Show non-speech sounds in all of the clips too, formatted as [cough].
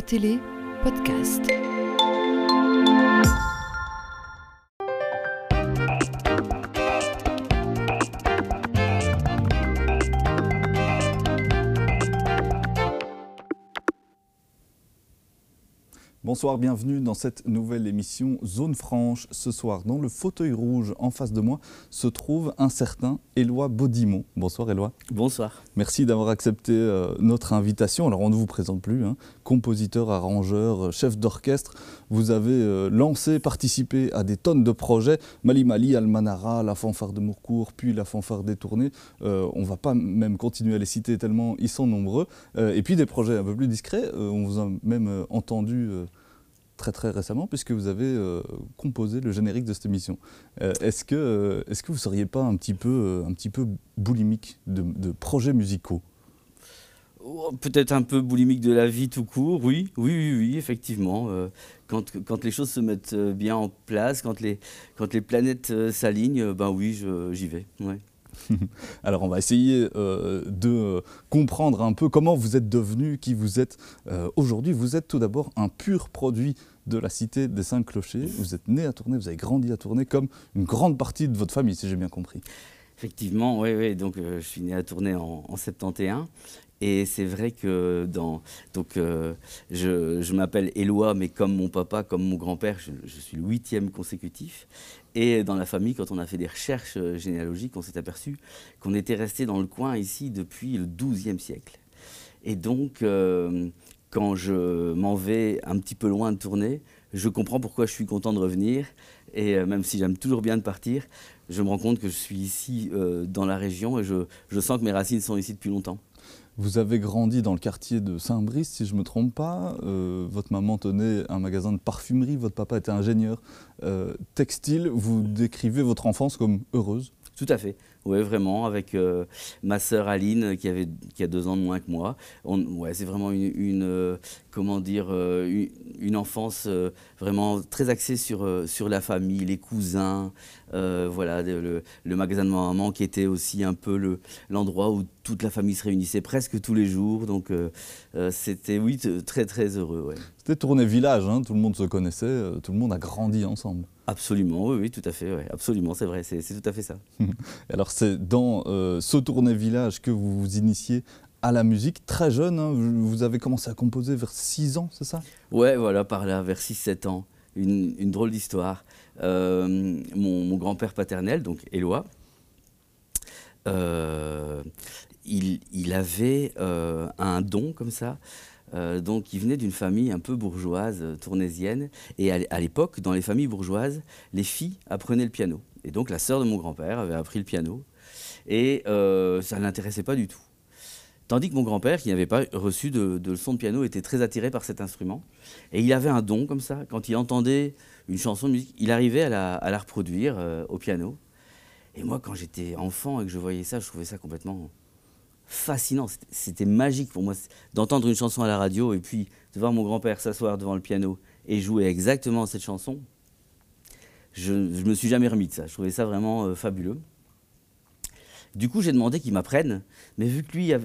Télé podcast. Bonsoir, bienvenue dans cette nouvelle émission Zone Franche. Ce soir, dans le fauteuil rouge en face de moi, se trouve un certain Éloi Baudimont. Bonsoir Éloi. Bonsoir. Merci d'avoir accepté euh, notre invitation. Alors on ne vous présente plus, hein. compositeur, arrangeur, euh, chef d'orchestre. Vous avez euh, lancé, participé à des tonnes de projets. Mali Mali, Almanara, la fanfare de Mourcourt, puis la fanfare détournée. Euh, on ne va pas même continuer à les citer tellement ils sont nombreux. Et puis des projets un peu plus discrets. On vous a même entendu très très récemment puisque vous avez euh, composé le générique de cette émission. Euh, est-ce que, euh, est-ce que vous ne seriez pas un petit peu, un petit peu boulimique de, projets musicaux? Oh, Peut-être un peu boulimique de la vie tout court, oui, oui, oui, oui, effectivement. Quand, quand les choses se mettent bien en place, quand les, quand les planètes s'alignent, ben oui, j'y vais. [laughs] Alors on va essayer euh, de euh, comprendre un peu comment vous êtes devenu qui vous êtes euh, aujourd'hui. Vous êtes tout d'abord un pur produit de la cité des Cinq Clochers. Vous êtes né à Tournai, vous avez grandi à Tournai comme une grande partie de votre famille, si j'ai bien compris. Effectivement, oui, oui. Donc, je suis né à Tournai en, en 71. Et c'est vrai que. Donc, euh, je, m'appelle Éloi, mais comme mon papa, comme mon grand-père, je, suis le huitième consécutif. Et dans la famille, quand on a fait des recherches euh, généalogiques, on s'est aperçu qu'on était resté dans le coin ici depuis le XIIe siècle. Et donc, euh, quand je m'en vais un petit peu loin de Tournai, je comprends pourquoi je suis content de revenir. Et même si j'aime toujours bien de partir, je me rends compte que je suis ici dans la région et je sens que mes racines sont ici depuis longtemps. Vous avez grandi dans le quartier de Saint-Brice, si je ne me trompe pas. Euh, votre maman tenait un magasin de parfumerie, votre papa était ingénieur euh, textile. Vous décrivez votre enfance comme heureuse? Tout à fait. Oui, vraiment, avec euh, ma sœur Aline, qui, avait, qui a deux ans de moins que moi. Ouais, c'est vraiment une, euh, comment dire, euh, une, enfance vraiment très axée sur, sur la famille, les cousins, voilà, le, magasin de ma maman qui était aussi un peu le- l'endroit où toute la famille se réunissait presque tous les jours. Donc, c'était, oui, très, très heureux. C'était Tournai village, hein, tout le monde se connaissait, tout le monde a grandi ensemble. Absolument, oui, oui, tout à fait, ouais, absolument, c'est vrai, c'est tout à fait ça. [laughs] Alors c'est dans euh, ce Tournai village que vous vous initiez à la musique, très jeune, hein, vous avez commencé à composer vers 6 ans, c'est ça? Ouais, voilà, par là, vers 6-7 ans. Une, une drôle d'histoire. Euh, mon mon grand-père paternel, donc Éloi, euh, il, il avait euh, un don comme ça. Euh, donc, il venait d'une famille un peu bourgeoise, euh, tournaisienne. Et à, l'é- à l'époque, dans les familles bourgeoises, les filles apprenaient le piano. Et donc, la sœur de mon grand-père avait appris le piano. Et euh, ça ne l'intéressait pas du tout. Tandis que mon grand-père, qui n'avait pas reçu de, de leçon de piano, était très attiré par cet instrument. Et il avait un don comme ça. Quand il entendait une chanson de musique, il arrivait à la, reproduire au piano. Et moi, quand j'étais enfant et que je voyais ça, je trouvais ça complètement fascinant. C'était- magique pour moi d'entendre une chanson à la radio et puis de voir mon grand-père s'asseoir devant le piano et jouer exactement cette chanson. Je ne me suis jamais remis de ça. Je trouvais ça vraiment euh, fabuleux. Du coup, j'ai demandé qu'il m'apprenne, mais vu que lui euh,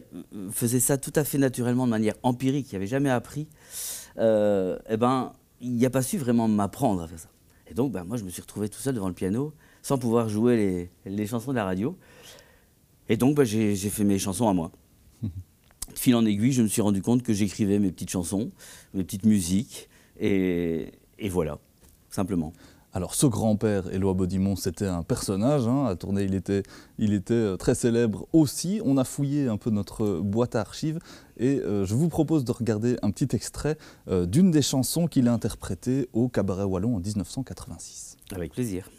faisait ça tout à fait naturellement, de manière empirique, il n'avait jamais appris, euh, eh ben, il n'a pas su vraiment m'apprendre à faire ça. Et donc, ben, moi, je me suis retrouvé tout seul devant le piano, sans pouvoir jouer les, les chansons de la radio. Et donc, ben, j'ai fait mes chansons à moi. [laughs] De fil en aiguille, je me suis rendu compte que j'écrivais mes petites chansons, mes petites musiques, et, et voilà, simplement. Alors ce grand-père, Éloi Baudimont, c'était un personnage, hein, à il était, il était euh, très célèbre aussi. On a fouillé un peu notre boîte à archives et euh, je vous propose de regarder un petit extrait euh, d'une des chansons qu'il a interprétées au Cabaret Wallon en 1986. Avec plaisir.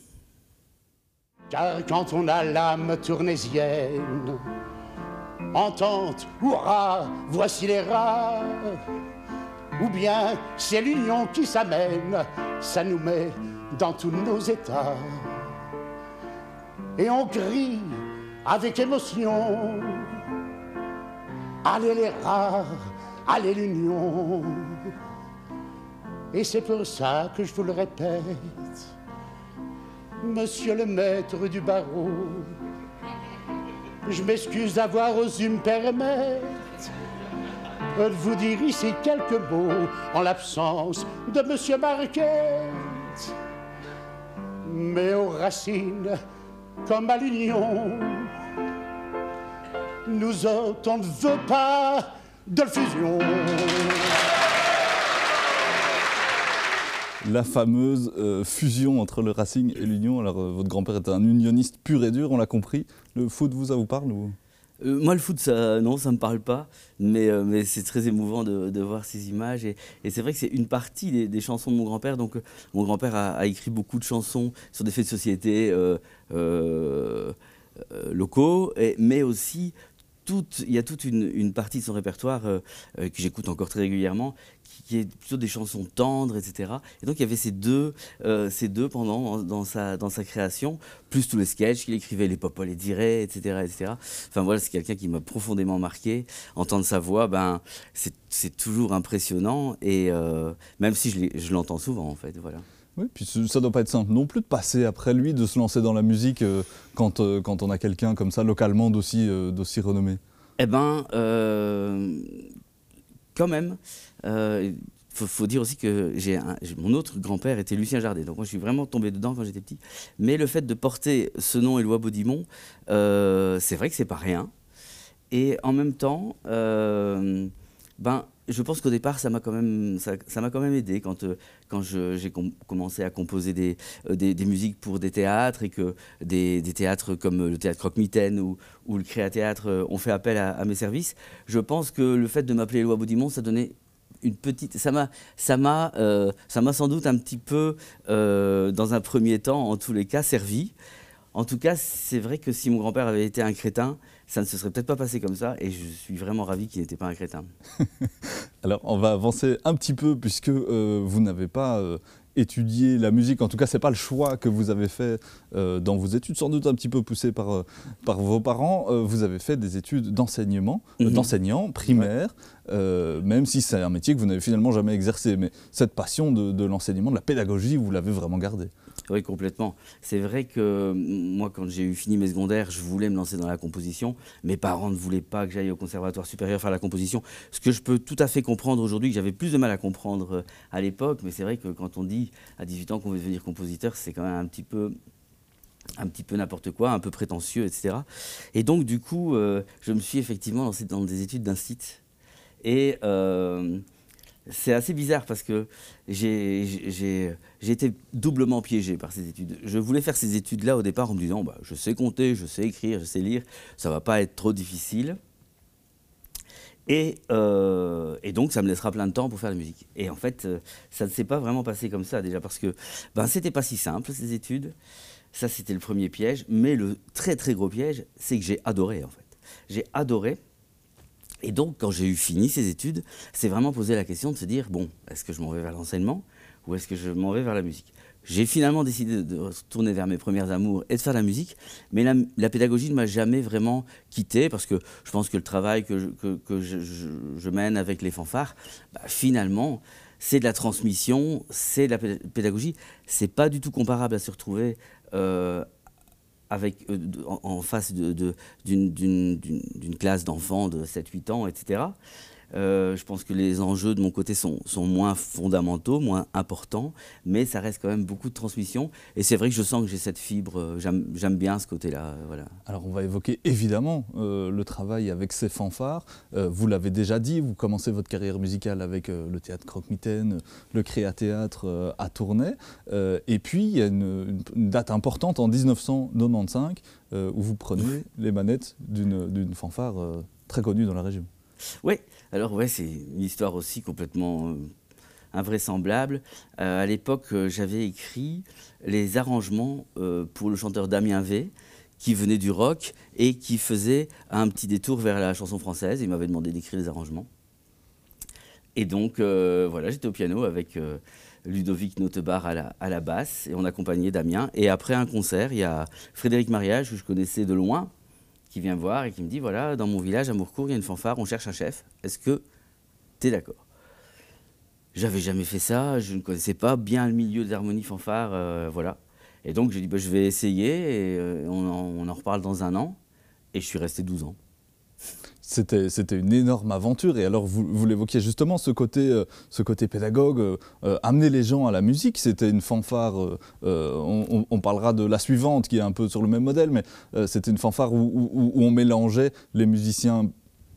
Car quand on a l'âme tournaisienne, entente, hurrah, voici les rats. Ou bien c'est l'union qui s'amène, ça nous met dans tous nos états. Et on crie avec émotion, allez les rats, allez l'union. Et c'est pour ça que je vous le répète. Monsieur le maître du barreau, je m'excuse d'avoir osé me permettre de vous dire ici quelques mots en l'absence de Monsieur Marquet. Mais aux racines, comme à l'union, nous autres, on ne veut pas de fusion. La fameuse euh, fusion entre le Racing et l'Union. Alors, euh, votre grand-père était un unioniste pur et dur, on l'a compris. Le foot, vous, ça vous parle ou... Euh, moi, le foot, ça, non, ça me parle pas, mais, c'est très émouvant de, voir ces images. Et, c'est vrai que c'est une partie des, chansons de mon grand-père. Donc, mon grand-père a, écrit beaucoup de chansons sur des faits de société locaux, mais aussi il y a toute une, partie de son répertoire que j'écoute encore très régulièrement, qui, est plutôt des chansons tendres, etc. Et donc il y avait ces deux, euh, ces deux pendant dans sa, dans sa création, plus tous les sketchs qu'il écrivait, les Popo les dirait, etc., etc. Enfin voilà, c'est quelqu'un qui m'a profondément marqué. Entendre sa voix, ben c'est c'est toujours impressionnant et euh, même si je l'entends souvent en fait, voilà. Oui, puis ça doit pas être simple non plus de passer après lui, de se lancer dans la musique euh, quand, quand on a quelqu'un comme ça, localement, d'aussi d'aussi renommé. Eh ben, quand même, il faut, faut dire aussi que mon autre grand-père était Lucien Jardet, donc moi je suis vraiment tombé dedans quand j'étais petit. Mais le fait de porter ce nom Éloi Baudimont, euh, c'est vrai que c'est pas rien. Et en même temps, euh, ben, je pense qu'au départ, ça m'a quand même, ça, m'a quand même aidé quand, euh, quand j'ai com- commencé à composer des, euh, des, des musiques pour des théâtres et que des, des théâtres comme le théâtre Croque-Mitaine ou, ou le Créathéâtre euh, ont fait appel à, mes services. Je pense que le fait de m'appeler Éloi Baudimont, ça donnait une petite, ça m'a, ça m'a, ça m'a sans doute un petit peu, dans un premier temps, en tous les cas, servi. En tout cas, c'est vrai que si mon grand-père avait été un crétin, ça ne se serait peut-être pas passé comme ça, et je suis vraiment ravi qu'il n'était pas un crétin. [laughs] Alors, on va avancer un petit peu puisque euh, vous n'avez pas euh, étudié la musique. En tout cas, c'est pas le choix que vous avez fait euh, dans vos études, sans doute un petit peu poussé par, par vos parents. Vous avez fait des études d'enseignement, Mhm. d'enseignant primaire, même si c'est un métier que vous n'avez finalement jamais exercé. Mais cette passion de, de l'enseignement, de la pédagogie, vous l'avez vraiment gardée. Oui, complètement. C'est vrai que mm, moi, quand j'ai eu fini mes secondaires, je voulais me lancer dans la composition. Mes parents ne voulaient pas que j'aille au conservatoire supérieur faire la composition. Ce que je peux tout à fait comprendre aujourd'hui, que j'avais plus de mal à comprendre euh, à l'époque. Mais c'est vrai que quand on dit à 18 ans qu'on veut devenir compositeur, c'est quand même un petit peu un petit peu n'importe quoi, un peu prétentieux, etc. Et donc, du coup, euh, je me suis effectivement lancé dans des études d'un site. Et euh, c'est assez bizarre parce que j'ai été doublement piégé par ces études. Je voulais faire ces études-là au départ en me disant bah, je sais compter, je sais écrire, je sais lire, ça va pas être trop difficile. Et, euh, et donc, ça me laissera plein de temps pour faire la musique. Et en fait, euh, ça ne s'est pas vraiment passé comme ça, déjà, parce que ben, c'était pas si simple, ces études. Ça, c'était le premier piège. Mais le très, très gros piège, c'est que j'ai adoré, en fait. J'ai adoré. Et donc, quand j'ai eu fini ces études, c'est vraiment posé la question de se dire bon, est-ce que je m'en vais vers l'enseignement ou est-ce que je m'en vais vers la musique? J'ai finalement décidé de retourner vers mes premières amours et de faire la musique, mais la, pédagogie ne m'a jamais vraiment quitté parce que je pense que le travail que je, mène avec les fanfares, bah, finalement, c'est de la transmission, c'est de la pé- pédagogie. C'est pas du tout comparable à se retrouver euh, avec, euh, de- en, en face de- de- d'une d'une- d'une classe d'enfants de 7-8 ans, etc. Euh, je pense que les enjeux de mon côté sont, sont moins fondamentaux, moins importants, mais ça reste quand même beaucoup de transmission. Et c'est vrai que je sens que j'ai cette fibre, euh, j'aime bien ce côté-là. euh, Voilà. Alors on va évoquer évidemment euh, le travail avec ces fanfares. Euh, vous l'avez déjà dit, vous commencez votre carrière musicale avec le théâtre Croque-Mitaine, le Créathéâtre à Tournai. Et puis il y a une, date importante en 1995 euh, où vous prenez les manettes d'une fanfare très connue dans la région. Oui, alors ouais, c'est une histoire aussi complètement euh, invraisemblable. Euh, à l'époque, euh, j'avais écrit les arrangements pour le chanteur Damien V, qui venait du rock et qui faisait un petit détour vers la chanson française. Il m'avait demandé d'écrire les arrangements. Et donc, voilà, j'étais au piano avec Ludovic Notebar à la, à la basse et on accompagnait Damien. Et après un concert, il y a Frédéric Mariage, que je connaissais de loin, qui vient voir et qui me dit voilà, dans mon village à Mourcourt, il y a une fanfare, on cherche un chef. Est-ce que tu es d'accord? J'avais jamais fait ça, je ne connaissais pas bien le milieu de l'harmonie fanfare, euh, voilà. Et donc j'ai dit bah, je vais essayer et euh, on, en, on en reparle dans un an. Et je suis resté 12 ans. C'était, une énorme aventure. Et alors, vous, l'évoquiez justement, ce côté, euh, ce côté pédagogue, euh, euh, amener les gens à la musique, c'était une fanfare. On, parlera de la suivante, qui est un peu sur le même modèle, mais c'était une fanfare où, on mélangeait les musiciens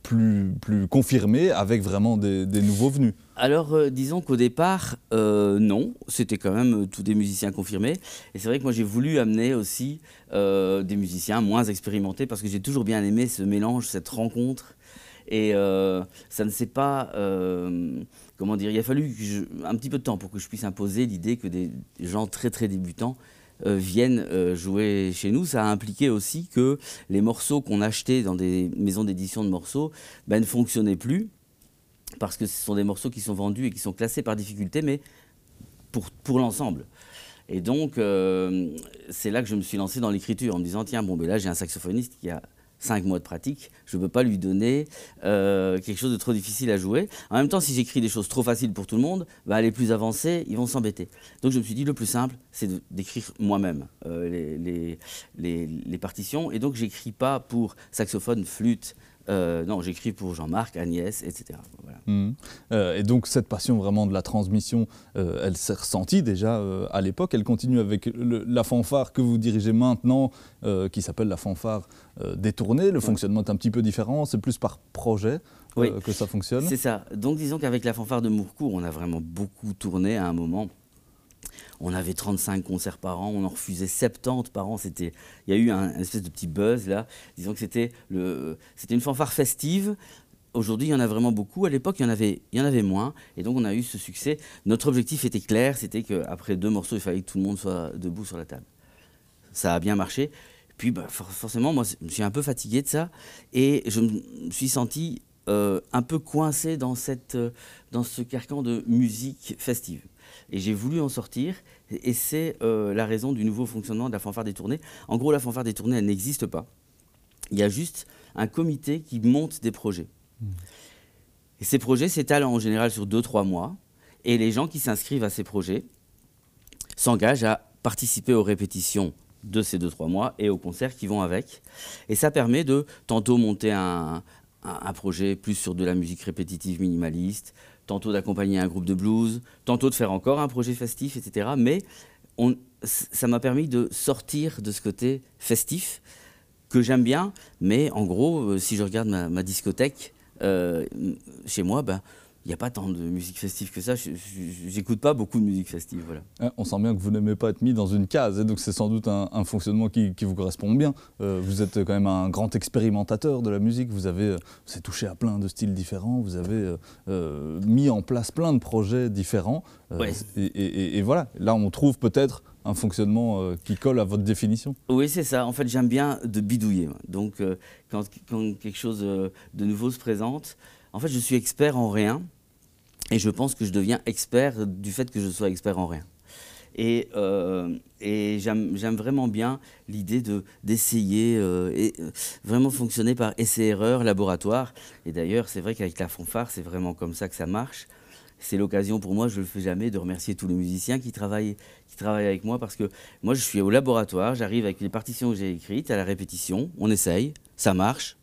plus, plus avec vraiment des, nouveaux venus. Alors, euh, disons qu'au départ, euh, non, c'était quand même tous des musiciens confirmés. Et c'est vrai que moi, j'ai voulu amener aussi euh, des musiciens moins expérimentés parce que j'ai toujours bien aimé ce mélange, cette rencontre. Et ça ne s'est pas. comment dire Il a fallu un petit peu de temps pour que je puisse imposer l'idée que des gens très très débutants viennent jouer chez nous. Ça a impliqué aussi que les morceaux qu'on achetait dans des maisons d'édition de morceaux ben, ne fonctionnaient plus parce que ce sont des morceaux qui sont vendus et qui sont classés par difficulté, mais pour, pour l'ensemble. Et donc, euh, c'est là que je me suis lancé dans l'écriture en me disant, tiens, bon, ben là, j'ai un saxophoniste qui a cinq mois de pratique, je ne peux pas lui donner euh, quelque chose de trop difficile à jouer. En même temps, si j'écris des choses trop faciles pour tout le monde, bah, les plus avancés, ils vont s'embêter. Donc je me suis dit, le plus simple, c'est d'écrire moi-même euh, les, les, les, partitions. Et donc, j'écris pas pour saxophone, flûte, euh, non, j'écris pour Jean-Marc, Agnès, etc. Mmh. Euh, et donc cette passion vraiment de la transmission, euh, elle s'est ressentie déjà à l'époque. Elle continue avec la fanfare que vous dirigez maintenant, qui s'appelle la fanfare détournée. Le fonctionnement est un petit peu différent, c'est plus par projet. que ça fonctionne. C'est ça. Donc disons qu'avec la fanfare de Mourcourt, on a vraiment beaucoup tourné à un moment on avait 35 concerts par an, on en refusait 70 par an. C'était, il y a eu un, espèce de petit buzz là. Disons que c'était, c'était une fanfare festive. Aujourd'hui, il y en a vraiment beaucoup. À l'époque, il y en avait, il y en avait moins. Et donc, on a eu ce succès. Notre objectif était clair, c'était qu'après deux morceaux, il fallait que tout le monde soit debout sur la table. Ça a bien marché. Puis, bah, forcément, moi, je suis un peu fatigué de ça. Et je me suis senti euh, un peu coincé dans, cette, dans ce carcan de musique festive. Et j'ai voulu en sortir, et c'est euh, la raison du nouveau fonctionnement de la fanfare des tournées. En gros, la fanfare des tournées, elle n'existe pas. Il y a juste un comité qui monte des projets. Hmm. Et ces projets s'étalent en général sur 2-3 mois, et les gens qui s'inscrivent à ces projets s'engagent à participer aux répétitions de ces 2-3 mois et aux concerts qui vont avec. Et ça permet de tantôt monter un, un, projet plus sur de la musique répétitive minimaliste, tantôt d'accompagner un groupe de blues, tantôt de faire encore un projet festif, etc. Mais ça m'a permis de sortir de ce côté festif que j'aime bien, mais en gros, euh, si je regarde ma, discothèque euh, chez moi, ben, il n'y a pas tant de musique festive que ça. J'écoute pas beaucoup de musique festive. Voilà. Hein, on sent bien que vous n'aimez pas être mis dans une case, et donc c'est sans doute un, fonctionnement qui, vous correspond bien. Euh, vous êtes quand même un grand expérimentateur de la musique. Vous avez, euh, vous touché à plein de styles différents. Vous avez euh, mis en place plein de projets différents. Et, et, voilà. Là, on trouve peut-être un fonctionnement qui colle à votre définition. Oui, c'est ça. En fait, j'aime bien de bidouiller. Donc, quand, quand, quelque chose de nouveau se présente, en fait, je suis expert en rien. Et je pense que je deviens expert du fait que je sois expert en rien. Et, euh, j'aime vraiment bien l'idée d'essayer euh, euh, vraiment fonctionner par essai-erreur, laboratoire. Et d'ailleurs, c'est vrai qu'avec la fanfare, c'est vraiment comme ça que ça marche. C'est l'occasion pour moi, je ne le fais jamais, de remercier tous les musiciens qui travaillent avec moi parce que moi, je suis au laboratoire, j'arrive avec les partitions que j'ai écrites à la répétition, on essaye, ça marche,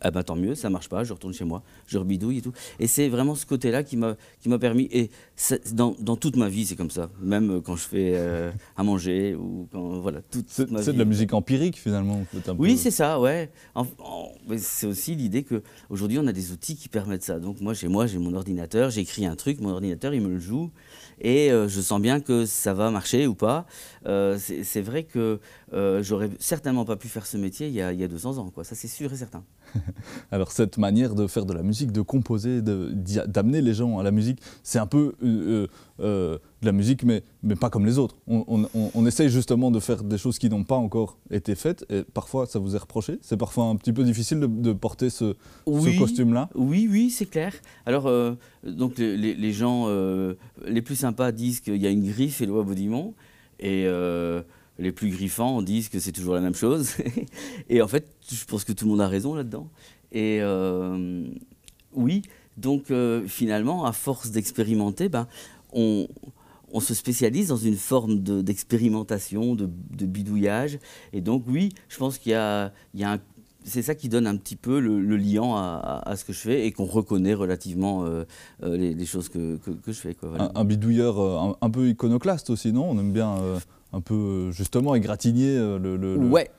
ah ben tant mieux, ça marche pas, je retourne chez moi, je rebidouille et tout. Et c'est vraiment ce côté-là qui m'a qui m'a permis et dans, dans, toute ma vie c'est comme ça, même quand je fais euh, à manger ou quand voilà toute, C'est de la musique empirique finalement. oui c'est ça, ouais. c'est aussi l'idée que aujourd'hui on a des outils qui permettent ça. Donc moi chez moi j'ai mon ordinateur, j'écris un truc, mon ordinateur il me le joue et euh, je sens bien que ça va marcher ou pas. Euh, c'est vrai que euh, j'aurais certainement pas pu faire ce métier il y a, il y a 200 ans, quoi. ça c'est sûr et certain. [laughs] Alors cette manière de faire de la musique, de composer, d'amener les gens à la musique, c'est un peu de la musique, mais, mais pas comme les autres. On, on, essaye justement de faire des choses qui n'ont pas encore été faites, et parfois ça vous est reproché. C'est parfois un petit peu difficile de, porter ce, ce costume-là. Oui, oui, c'est clair. Alors, donc les, les gens les plus sympas disent qu'il y a une griffe et le Baudimont. Et euh, les plus griffants disent que c'est toujours la même chose. [laughs] et en fait, je pense que tout le monde a raison là-dedans. Et euh, oui, donc euh, finalement, à force d'expérimenter, ben, on, se spécialise dans une forme d'expérimentation, de, bidouillage. Et donc oui, je pense qu'il y a, c'est ça qui donne un petit peu le, liant à, ce que je fais et qu'on reconnaît relativement euh, les, choses que, je fais. un, bidouilleur un, peu iconoclaste aussi, non? On aime bien un peu justement égratigner le, le, Ouais,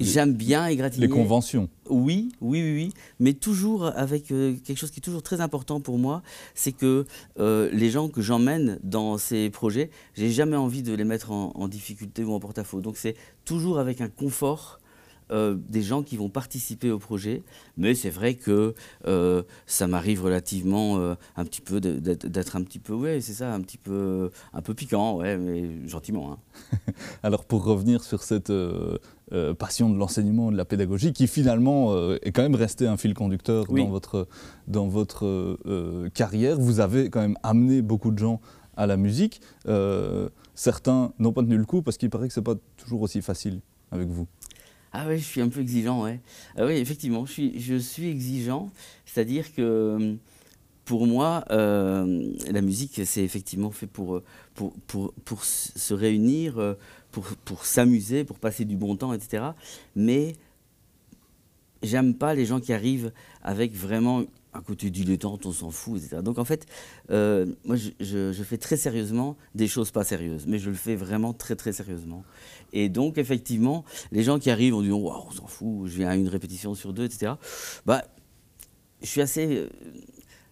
J'aime bien égratigner. Les conventions. Oui, oui, oui, oui. Mais toujours avec quelque chose qui est toujours très important pour moi, c'est que les gens que j'emmène dans ces projets, j'ai jamais envie de les mettre en, en difficulté ou en porte-à-faux. Donc c'est toujours avec un confort euh, des gens qui vont participer au projet, mais c'est vrai que euh, ça m'arrive relativement euh, un petit peu d'être un petit peu, ouais, c'est ça, un petit peu, un peu piquant, ouais, mais gentiment. Hein. [laughs] Alors pour revenir sur cette passion de l'enseignement, de la pédagogie, qui finalement est quand même resté un fil conducteur dans votre, dans votre carrière, vous avez quand même amené beaucoup de gens à la musique. certains n'ont pas tenu le coup parce qu'il paraît que c'est pas toujours aussi facile avec vous. Ah oui, je suis un peu exigeant, ouais. Ah oui, effectivement, je suis, exigeant. C'est-à-dire que pour moi, euh, la musique, c'est effectivement fait pour, pour, pour, pour se réunir, pour, pour s'amuser, pour passer du bon temps, etc. Mais j'aime pas les gens qui arrivent avec vraiment un côté dilettante, on s'en fout, etc. Donc en fait, euh, moi je, fais très sérieusement des choses pas sérieuses, mais je le fais vraiment très très sérieusement. Et donc effectivement, les gens qui arrivent en disant on s'en fout, je viens à une répétition sur deux, etc. Bah, je suis assez, euh,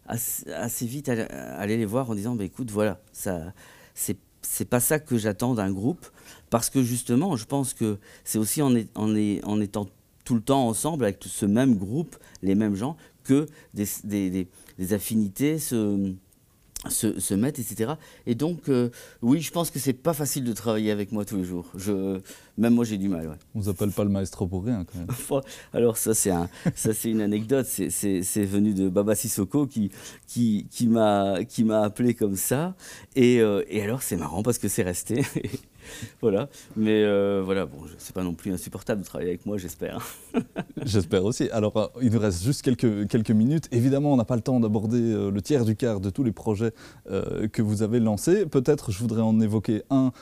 assez, vite à, aller les voir en disant bah, écoute, voilà, ça, c'est c'est pas ça que j'attends d'un groupe, parce que justement, je pense que c'est aussi en, en étant tout le temps ensemble avec ce même groupe, les mêmes gens, que des, des, des, affinités se, se, se, mettent, etc. Et donc, euh, oui, je pense que c'est pas facile de travailler avec moi tous les jours. Je, même moi, j'ai du mal. Ouais. On vous appelle pas le maestro pour rien, quand même. [laughs] Alors, ça, c'est un, une anecdote. C'est venu de Baba Sissoko qui, qui, qui m'a appelé comme ça. Et, euh, et alors, c'est marrant parce que c'est resté. [laughs] [laughs] voilà. Mais euh, voilà, bon, c'est pas non plus insupportable de travailler avec moi, j'espère. [laughs] j'espère aussi. Alors, euh, il nous reste juste quelques, quelques minutes. Évidemment, on n'a pas le temps d'aborder euh, le tiers du quart de tous les projets que vous avez lancés. Peut-être, je voudrais en évoquer un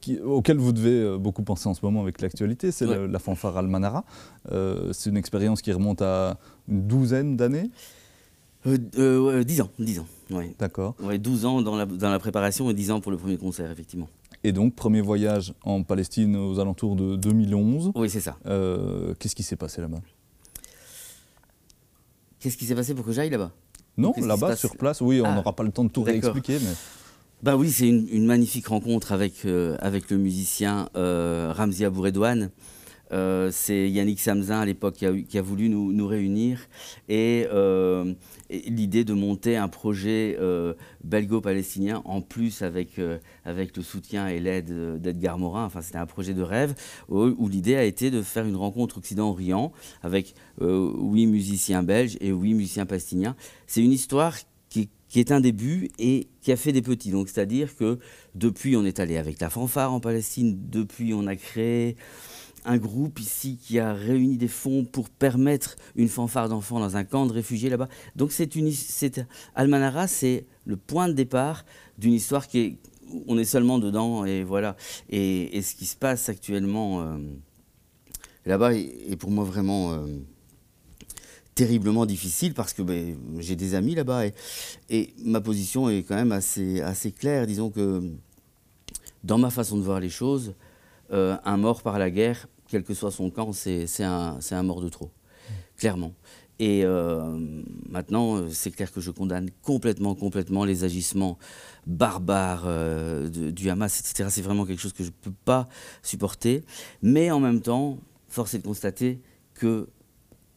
qui, auquel vous devez beaucoup penser en ce moment avec l'actualité, c'est la fanfare Almanara. c'est une expérience qui remonte à une douzaine d'années. Euh, 10 ans, 10 ans, oui. D'accord. Ouais, 12 ans dans la, dans la préparation et 10 ans pour le premier concert, effectivement. Et donc, premier voyage en Palestine aux alentours de 2011. Oui, c'est ça. Euh, qu'est-ce qui s'est passé là-bas? Qu'est-ce qui s'est passé pour que j'aille là-bas? Non, là-bas, sur place, oui, on ah, n'aura pas le temps de tout réexpliquer. Mais... Bah oui, c'est une, magnifique rencontre avec, euh, avec le musicien euh, Ramzi Abouredouane. Euh, c'est Yannick Samzin à l'époque qui, a, voulu nous, réunir euh, et, l'idée de monter un projet euh, belgo-palestinien en plus avec, le soutien et l'aide d'Edgar Morin. Enfin, c'était un projet de rêve où, l'idée a été de faire une rencontre Occident-Orient avec huit musiciens belges et huit musiciens palestiniens. C'est une histoire qui, qui est un début et qui a fait des petits. Donc, c'est-à-dire que depuis, on est allé avec la fanfare en Palestine, depuis, on a créé un groupe ici qui a réuni des fonds pour permettre une fanfare d'enfants dans un camp de réfugiés là-bas. Donc c'est une, Almanara, c'est le point de départ d'une histoire qui est, on est seulement dedans et voilà. Et, ce qui se passe actuellement euh, là-bas est, pour moi vraiment euh, terriblement difficile parce que ben, j'ai des amis là-bas et, ma position est quand même assez, assez claire. Disons que dans ma façon de voir les choses, euh, un mort par la guerre quel que soit son camp, c'est un, mort de trop, clairement. Et euh, maintenant, c'est clair que je condamne complètement, complètement les agissements barbares euh, du Hamas, etc. C'est vraiment quelque chose que je ne peux pas supporter. Mais en même temps, force est de constater que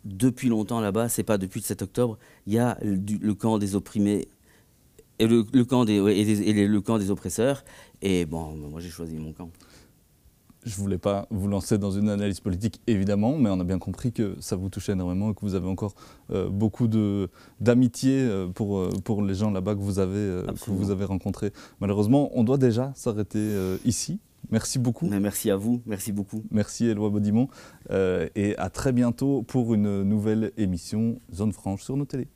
depuis longtemps là-bas, c'est pas depuis le 7 octobre, il y a le, camp des opprimés et le, camp des, et le camp des oppresseurs. Et bon, moi j'ai choisi mon camp. Je ne voulais pas vous lancer dans une analyse politique, évidemment, mais on a bien compris que ça vous touchait énormément et que vous avez encore euh, beaucoup d'amitié euh, pour, euh, pour les gens là-bas que, vous avez, que vous avez rencontrés. Malheureusement, on doit déjà s'arrêter ici. Merci beaucoup. merci à vous, merci beaucoup. Merci Éloi Baudimont et à très bientôt pour une nouvelle émission Zone Franche sur nos télés.